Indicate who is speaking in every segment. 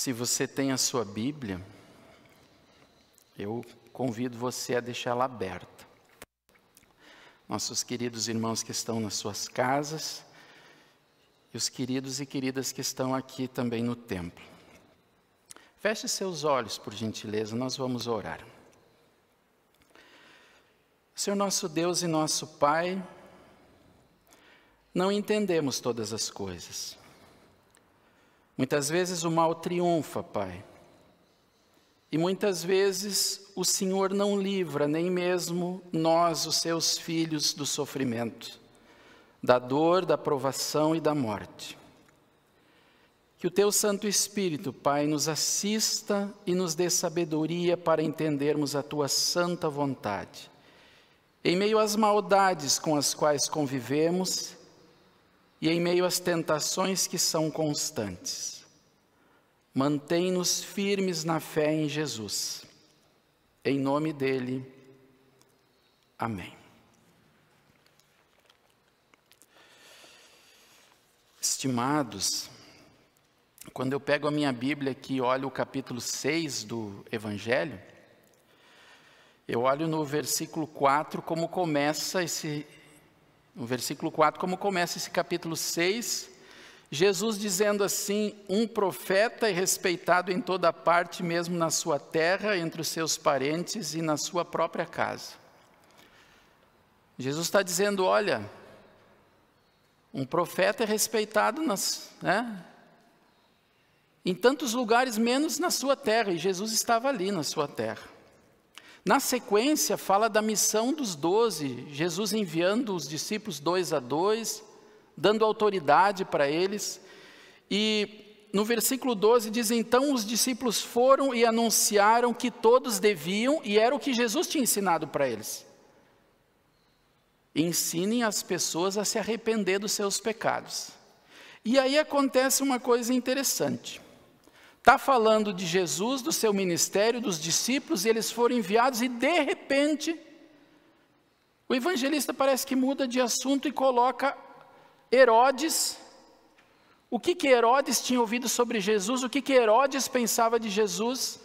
Speaker 1: Se você tem a sua Bíblia, eu convido você a deixá-la aberta. Nossos queridos irmãos que estão nas suas casas e os queridos e queridas que estão aqui também no templo. Feche seus olhos, por gentileza, nós vamos orar. Senhor nosso Deus e nosso Pai, não entendemos todas as coisas. Muitas vezes o mal triunfa, Pai. E muitas vezes o Senhor não livra nem mesmo nós, os seus filhos, do sofrimento, da dor, da provação e da morte. Que o Teu Santo Espírito, Pai, nos assista e nos dê sabedoria para entendermos a Tua santa vontade. Em meio às maldades com as quais convivemos e em meio às tentações que são constantes. Mantém-nos firmes na fé em Jesus. Em nome dele, amém. Estimados, quando eu pego a minha Bíblia aqui e olho o capítulo 6 do Evangelho, eu olho no versículo 4 como começa esse no versículo 4 como começa esse capítulo 6 Jesus dizendo assim: um profeta é respeitado em toda parte, mesmo na sua terra, entre os seus parentes e na sua própria casa. Jesus está dizendo: olha, um profeta é respeitado nas, né, em tantos lugares, menos na sua terra, e Jesus estava ali na sua terra. Na sequência, fala da missão dos doze, Jesus enviando os discípulos dois a dois, dando autoridade para eles. E no versículo 12 diz: Então os discípulos foram e anunciaram que todos deviam, e era o que Jesus tinha ensinado para eles. Ensinem as pessoas a se arrepender dos seus pecados. E aí acontece uma coisa interessante. Está falando de Jesus, do seu ministério, dos discípulos, e eles foram enviados, e de repente, o evangelista parece que muda de assunto e coloca Herodes, o que, que Herodes tinha ouvido sobre Jesus, o que, que Herodes pensava de Jesus.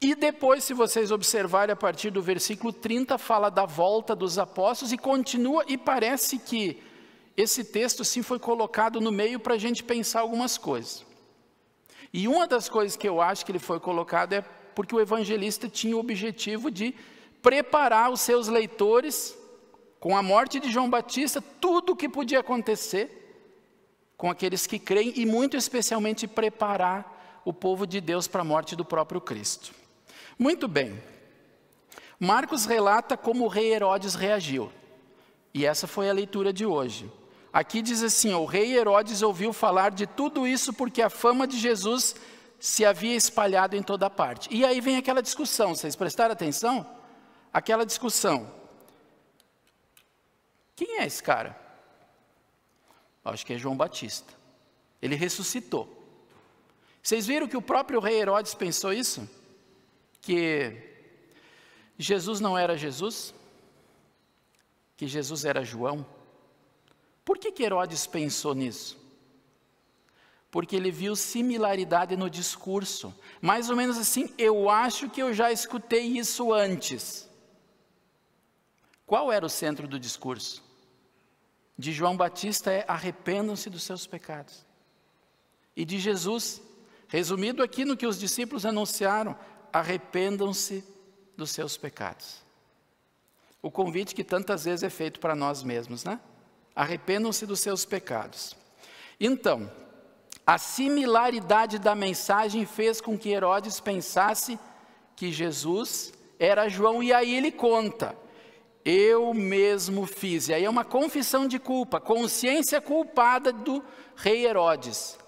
Speaker 1: E depois, se vocês observarem a partir do versículo 30, fala da volta dos apóstolos e continua, e parece que esse texto sim foi colocado no meio para a gente pensar algumas coisas. E uma das coisas que eu acho que ele foi colocado é porque o evangelista tinha o objetivo de preparar os seus leitores com a morte de João Batista, tudo o que podia acontecer com aqueles que creem e, muito especialmente, preparar o povo de Deus para a morte do próprio Cristo. Muito bem. Marcos relata como o rei Herodes reagiu. E essa foi a leitura de hoje. Aqui diz assim: o rei Herodes ouviu falar de tudo isso porque a fama de Jesus se havia espalhado em toda parte. E aí vem aquela discussão, vocês prestaram atenção? Aquela discussão. Quem é esse cara? Acho que é João Batista. Ele ressuscitou. Vocês viram que o próprio rei Herodes pensou isso? Que Jesus não era Jesus? Que Jesus era João? Por que, que Herodes pensou nisso? Porque ele viu similaridade no discurso. Mais ou menos assim, eu acho que eu já escutei isso antes. Qual era o centro do discurso? De João Batista é arrependam-se dos seus pecados. E de Jesus, resumido aqui no que os discípulos anunciaram, arrependam-se dos seus pecados. O convite que tantas vezes é feito para nós mesmos, né? Arrependam-se dos seus pecados. Então, a similaridade da mensagem fez com que Herodes pensasse que Jesus era João, e aí ele conta eu mesmo fiz. E aí é uma confissão de culpa, consciência culpada do rei Herodes.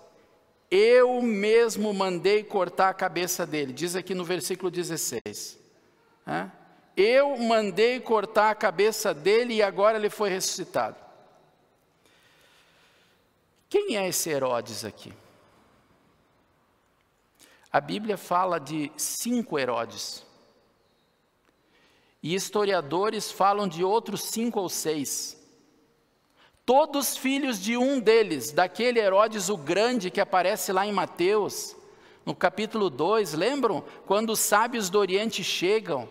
Speaker 1: Eu mesmo mandei cortar a cabeça dele, diz aqui no versículo 16. Eu mandei cortar a cabeça dele e agora ele foi ressuscitado. Quem é esse Herodes aqui? A Bíblia fala de cinco Herodes. E historiadores falam de outros cinco ou seis. todos filhos de um deles, daquele Herodes o Grande que aparece lá em Mateus, no capítulo 2, lembram? Quando os sábios do Oriente chegam,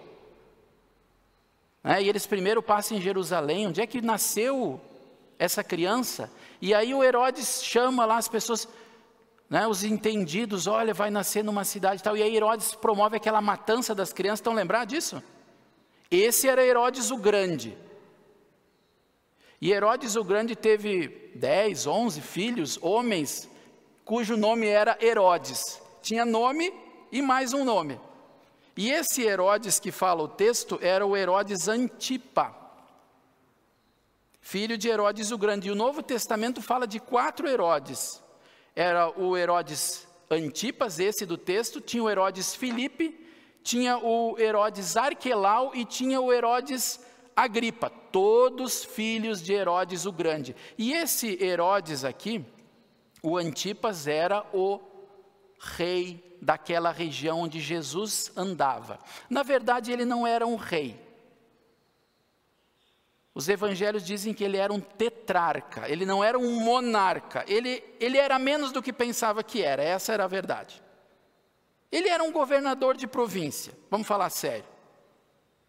Speaker 1: né, e eles primeiro passam em Jerusalém, onde é que nasceu essa criança? E aí o Herodes chama lá as pessoas, né, os entendidos, olha, vai nascer numa cidade e tal, e aí Herodes promove aquela matança das crianças, estão lembrados disso? Esse era Herodes o Grande. E Herodes o Grande teve 10, 11 filhos, homens, cujo nome era Herodes. Tinha nome e mais um nome. E esse Herodes que fala o texto era o Herodes Antipa, filho de Herodes o Grande. E o Novo Testamento fala de quatro Herodes. Era o Herodes Antipas, esse do texto, tinha o Herodes Filipe, tinha o Herodes Arquelau e tinha o Herodes Agripa, todos filhos de Herodes o Grande. E esse Herodes aqui, o Antipas, era o rei daquela região onde Jesus andava. Na verdade, ele não era um rei. Os evangelhos dizem que ele era um tetrarca, ele não era um monarca, ele, ele era menos do que pensava que era, essa era a verdade. Ele era um governador de província, vamos falar sério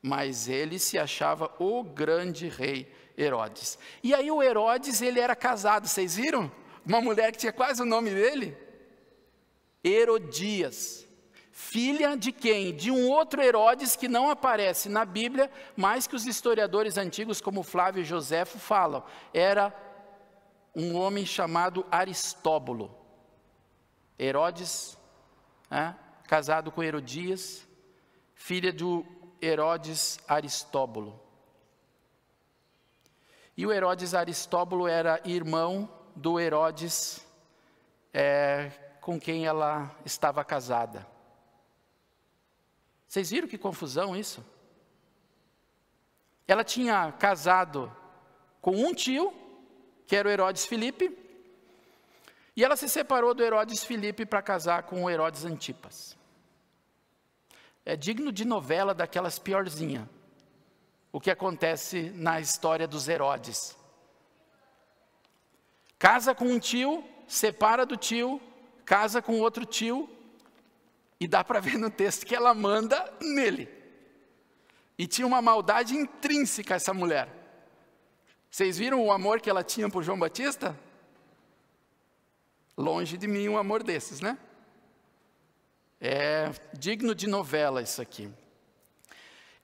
Speaker 1: mas ele se achava o grande rei Herodes. E aí o Herodes, ele era casado, vocês viram? Uma mulher que tinha quase o nome dele? Herodias. Filha de quem? De um outro Herodes que não aparece na Bíblia, mas que os historiadores antigos, como Flávio e Joséfo, falam. Era um homem chamado Aristóbulo. Herodes, é, casado com Herodias, filha do Herodes Aristóbulo. E o Herodes Aristóbulo era irmão do Herodes é, com quem ela estava casada. Vocês viram que confusão isso? Ela tinha casado com um tio, que era o Herodes Filipe, e ela se separou do Herodes Filipe para casar com o Herodes Antipas. É digno de novela daquelas piorzinha. O que acontece na história dos Herodes. Casa com um tio, separa do tio, casa com outro tio, e dá para ver no texto que ela manda nele. E tinha uma maldade intrínseca essa mulher. Vocês viram o amor que ela tinha por João Batista? Longe de mim um amor desses, né? É digno de novela isso aqui.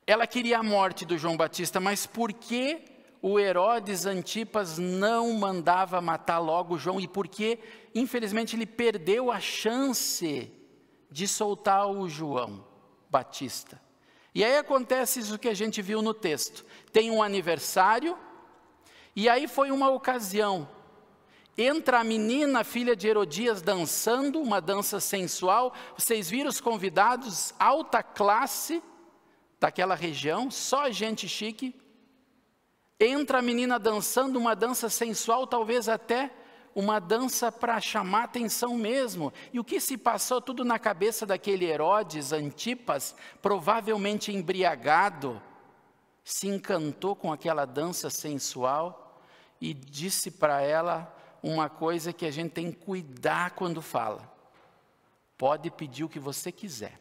Speaker 1: Ela queria a morte do João Batista, mas por que o Herodes Antipas não mandava matar logo João e por que, infelizmente, ele perdeu a chance de soltar o João Batista? E aí acontece isso que a gente viu no texto. Tem um aniversário, e aí foi uma ocasião Entra a menina, filha de Herodias, dançando, uma dança sensual. Vocês viram os convidados, alta classe daquela região, só gente chique. Entra a menina dançando uma dança sensual, talvez até uma dança para chamar atenção mesmo. E o que se passou tudo na cabeça daquele Herodes Antipas, provavelmente embriagado, se encantou com aquela dança sensual e disse para ela: uma coisa que a gente tem que cuidar quando fala. Pode pedir o que você quiser.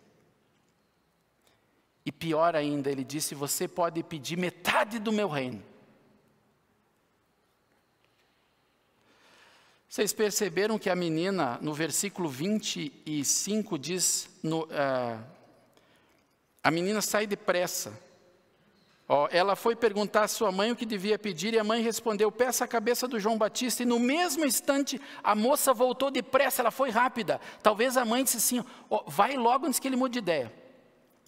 Speaker 1: E pior ainda, ele disse: Você pode pedir metade do meu reino. Vocês perceberam que a menina, no versículo 25, diz: no, uh, A menina sai depressa. Ela foi perguntar à sua mãe o que devia pedir e a mãe respondeu: Peça a cabeça do João Batista. E no mesmo instante, a moça voltou depressa, ela foi rápida. Talvez a mãe disse assim: Vai logo antes que ele mude de ideia.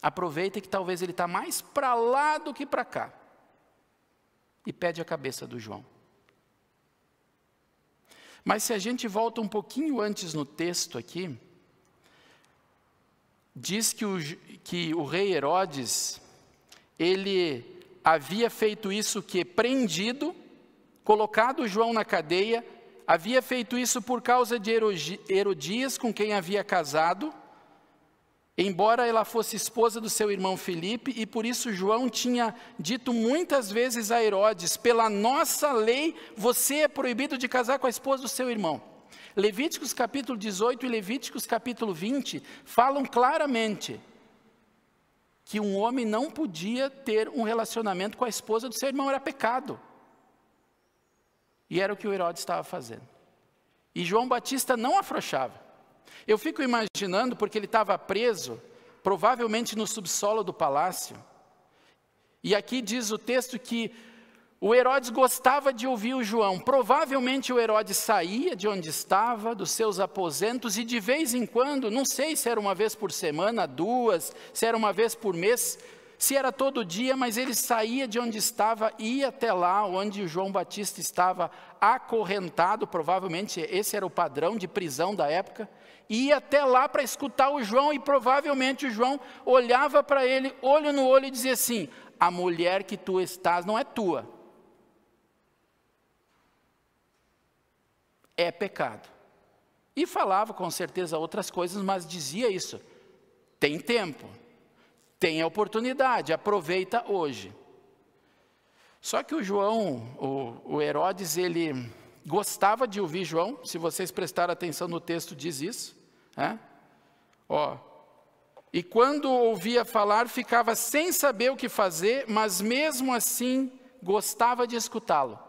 Speaker 1: Aproveita que talvez ele está mais para lá do que para cá. E pede a cabeça do João. Mas se a gente volta um pouquinho antes no texto aqui, diz que o, que o rei Herodes ele havia feito isso que prendido, colocado João na cadeia, havia feito isso por causa de Herodias, com quem havia casado, embora ela fosse esposa do seu irmão Filipe, e por isso João tinha dito muitas vezes a Herodes: pela nossa lei, você é proibido de casar com a esposa do seu irmão. Levíticos capítulo 18 e Levíticos capítulo 20 falam claramente que um homem não podia ter um relacionamento com a esposa do seu irmão, era pecado. E era o que o Herodes estava fazendo. E João Batista não afrouxava. Eu fico imaginando, porque ele estava preso, provavelmente no subsolo do palácio. E aqui diz o texto que o Herodes gostava de ouvir o João. Provavelmente o Herodes saía de onde estava, dos seus aposentos, e de vez em quando, não sei se era uma vez por semana, duas, se era uma vez por mês, se era todo dia, mas ele saía de onde estava, ia até lá onde o João Batista estava acorrentado, provavelmente esse era o padrão de prisão da época, ia até lá para escutar o João e provavelmente o João olhava para ele, olho no olho e dizia assim: A mulher que tu estás não é tua. É pecado. E falava com certeza outras coisas, mas dizia isso: tem tempo, tem oportunidade, aproveita hoje. Só que o João, o, o Herodes, ele gostava de ouvir João, se vocês prestarem atenção no texto, diz isso. Né? Ó, e quando ouvia falar, ficava sem saber o que fazer, mas mesmo assim gostava de escutá-lo.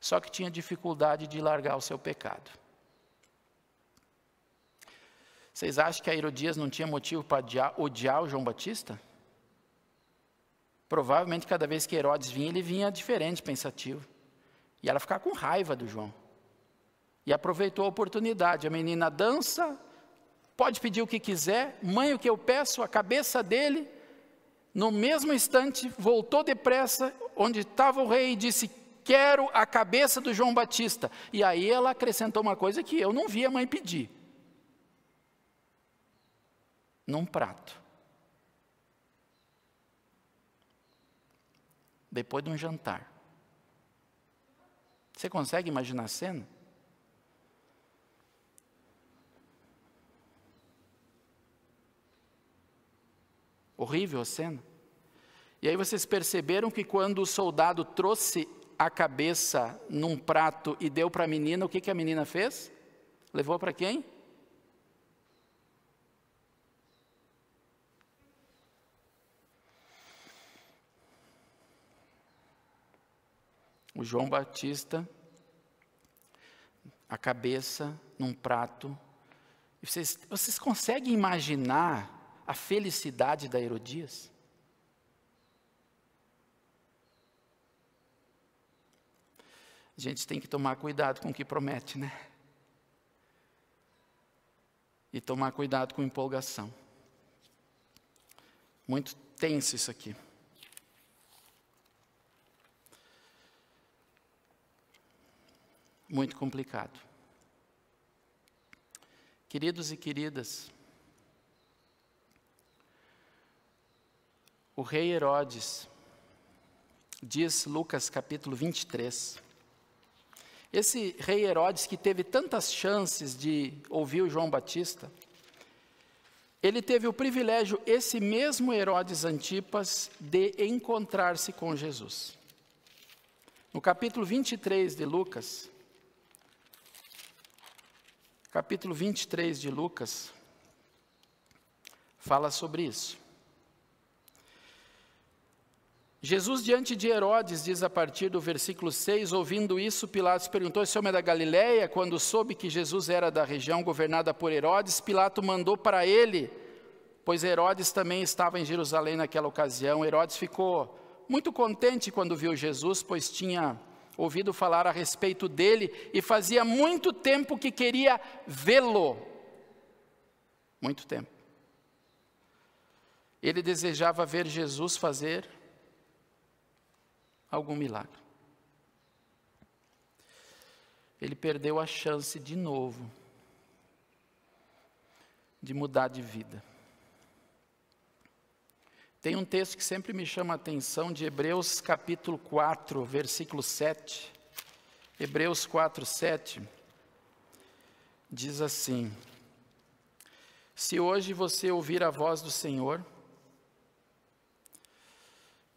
Speaker 1: Só que tinha dificuldade de largar o seu pecado. Vocês acham que a Herodias não tinha motivo para odiar, o João Batista? Provavelmente cada vez que Herodes vinha, ele vinha diferente, pensativo. E ela ficava com raiva do João. E aproveitou a oportunidade. A menina dança, pode pedir o que quiser, mãe, o que eu peço, a cabeça dele. No mesmo instante, voltou depressa, onde estava o rei, e disse: Quero a cabeça do João Batista. E aí ela acrescentou uma coisa que eu não vi a mãe pedir num prato. Depois de um jantar. Você consegue imaginar a cena? Horrível a cena. E aí vocês perceberam que quando o soldado trouxe a cabeça num prato e deu para a menina, o que, que a menina fez? Levou para quem? o João Batista, a cabeça num prato. Vocês, vocês conseguem imaginar a felicidade da Herodias? A gente tem que tomar cuidado com o que promete, né? E tomar cuidado com empolgação. Muito tenso isso aqui. muito complicado. Queridos e queridas, o rei Herodes, diz Lucas capítulo 23, esse rei Herodes que teve tantas chances de ouvir o João Batista, ele teve o privilégio, esse mesmo Herodes Antipas, de encontrar-se com Jesus. No capítulo 23 de Lucas, capítulo 23 de Lucas fala sobre isso. Jesus, diante de Herodes, diz a partir do versículo 6, ouvindo isso, Pilatos perguntou: Esse homem é da Galileia? Quando soube que Jesus era da região governada por Herodes, Pilato mandou para ele, pois Herodes também estava em Jerusalém naquela ocasião. Herodes ficou muito contente quando viu Jesus, pois tinha ouvido falar a respeito dele e fazia muito tempo que queria vê-lo. Muito tempo. Ele desejava ver Jesus fazer algum milagre. Ele perdeu a chance de novo de mudar de vida. Tem um texto que sempre me chama a atenção de Hebreus capítulo 4, versículo 7. Hebreus 4, 7 diz assim: Se hoje você ouvir a voz do Senhor,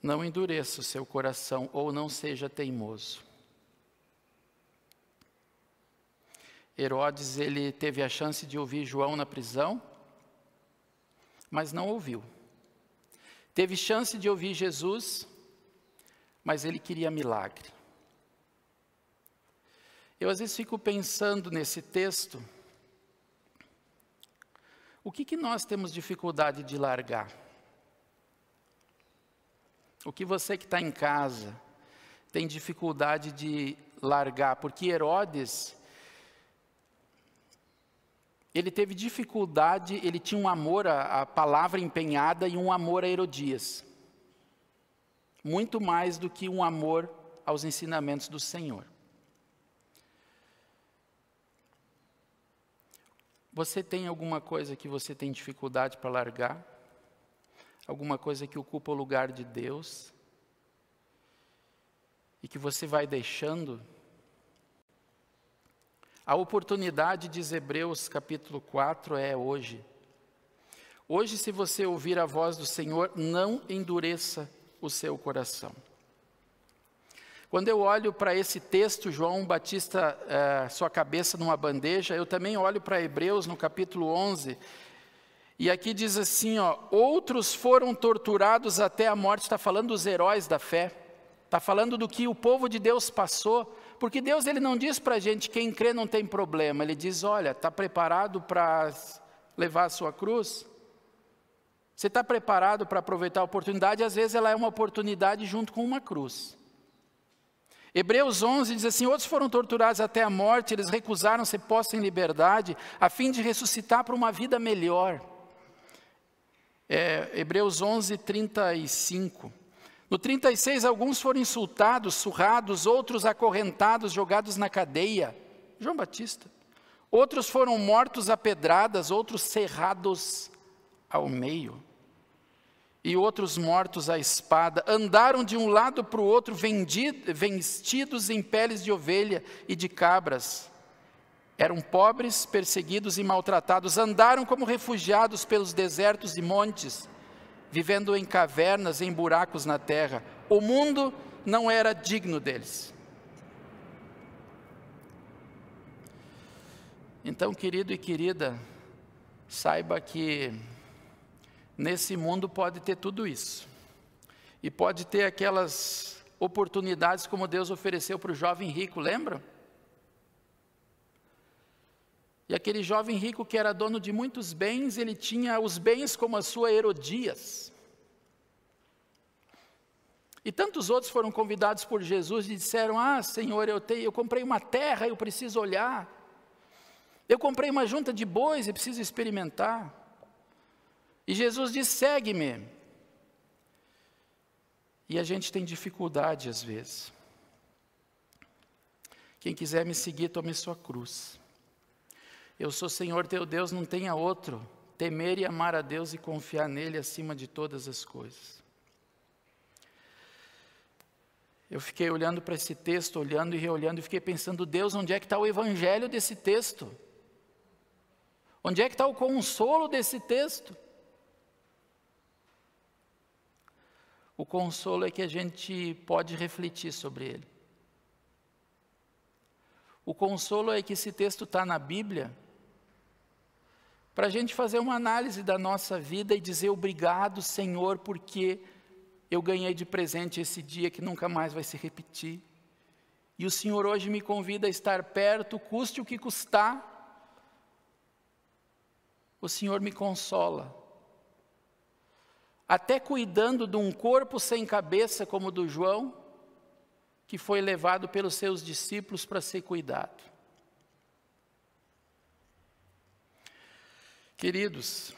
Speaker 1: não endureça o seu coração ou não seja teimoso. Herodes, ele teve a chance de ouvir João na prisão, mas não ouviu. Teve chance de ouvir Jesus, mas ele queria milagre. Eu às vezes fico pensando nesse texto, o que, que nós temos dificuldade de largar? O que você que está em casa tem dificuldade de largar? Porque Herodes, ele teve dificuldade, ele tinha um amor à, à palavra empenhada e um amor a Herodias. Muito mais do que um amor aos ensinamentos do Senhor. Você tem alguma coisa que você tem dificuldade para largar? Alguma coisa que ocupa o lugar de Deus? E que você vai deixando? A oportunidade, diz Hebreus capítulo 4, é hoje. Hoje, se você ouvir a voz do Senhor, não endureça o seu coração. Quando eu olho para esse texto, João Batista, é, sua cabeça numa bandeja, eu também olho para Hebreus no capítulo 11, e aqui diz assim: ó, outros foram torturados até a morte, está falando dos heróis da fé, está falando do que o povo de Deus passou, porque Deus ele não diz para a gente quem crê não tem problema. Ele diz: olha, está preparado para levar a sua cruz? Você está preparado para aproveitar a oportunidade? Às vezes ela é uma oportunidade junto com uma cruz. Hebreus 11 diz assim: Outros foram torturados até a morte, eles recusaram ser postos em liberdade, a fim de ressuscitar para uma vida melhor. É, Hebreus 11, 35. No 36, alguns foram insultados, surrados, outros acorrentados, jogados na cadeia. João Batista. Outros foram mortos a pedradas, outros cerrados ao meio. E outros mortos à espada. Andaram de um lado para o outro, vestidos em peles de ovelha e de cabras. Eram pobres, perseguidos e maltratados. Andaram como refugiados pelos desertos e montes vivendo em cavernas, em buracos na terra. O mundo não era digno deles. Então, querido e querida, saiba que nesse mundo pode ter tudo isso. E pode ter aquelas oportunidades como Deus ofereceu para o jovem rico, lembram? E aquele jovem rico que era dono de muitos bens, ele tinha os bens como a sua Herodias. E tantos outros foram convidados por Jesus e disseram: Ah, Senhor, eu, tenho, eu comprei uma terra, eu preciso olhar. Eu comprei uma junta de bois e preciso experimentar. E Jesus diz: Segue-me. E a gente tem dificuldade às vezes. Quem quiser me seguir, tome sua cruz. Eu sou Senhor teu Deus, não tenha outro. Temer e amar a Deus e confiar nele acima de todas as coisas. Eu fiquei olhando para esse texto, olhando e reolhando, e fiquei pensando, Deus, onde é que está o evangelho desse texto? Onde é que está o consolo desse texto? O consolo é que a gente pode refletir sobre ele. O consolo é que esse texto está na Bíblia para a gente fazer uma análise da nossa vida e dizer obrigado, Senhor, porque eu ganhei de presente esse dia que nunca mais vai se repetir. E o Senhor hoje me convida a estar perto, custe o que custar. O Senhor me consola. Até cuidando de um corpo sem cabeça como o do João, que foi levado pelos seus discípulos para ser cuidado. Queridos,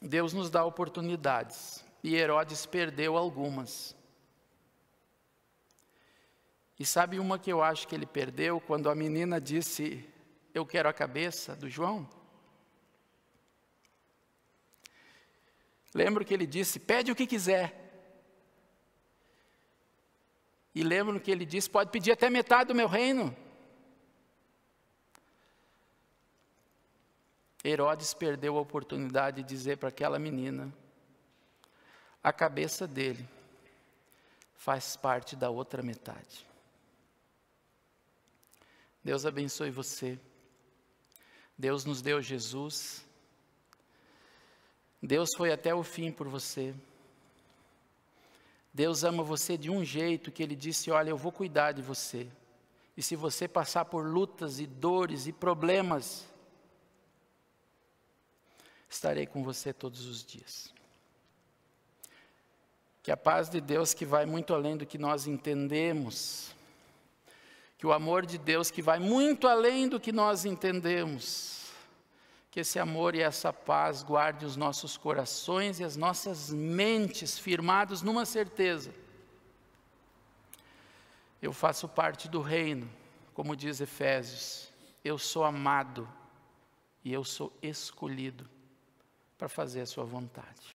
Speaker 1: Deus nos dá oportunidades e Herodes perdeu algumas. E sabe uma que eu acho que ele perdeu quando a menina disse: Eu quero a cabeça do João? Lembro que ele disse: Pede o que quiser. E lembro que ele disse: Pode pedir até metade do meu reino. Herodes perdeu a oportunidade de dizer para aquela menina: a cabeça dele faz parte da outra metade. Deus abençoe você. Deus nos deu Jesus. Deus foi até o fim por você. Deus ama você de um jeito que Ele disse: Olha, eu vou cuidar de você. E se você passar por lutas e dores e problemas, estarei com você todos os dias. Que a paz de Deus, que vai muito além do que nós entendemos, que o amor de Deus, que vai muito além do que nós entendemos, que esse amor e essa paz guarde os nossos corações e as nossas mentes firmados numa certeza. Eu faço parte do reino, como diz Efésios, eu sou amado e eu sou escolhido para fazer a sua vontade.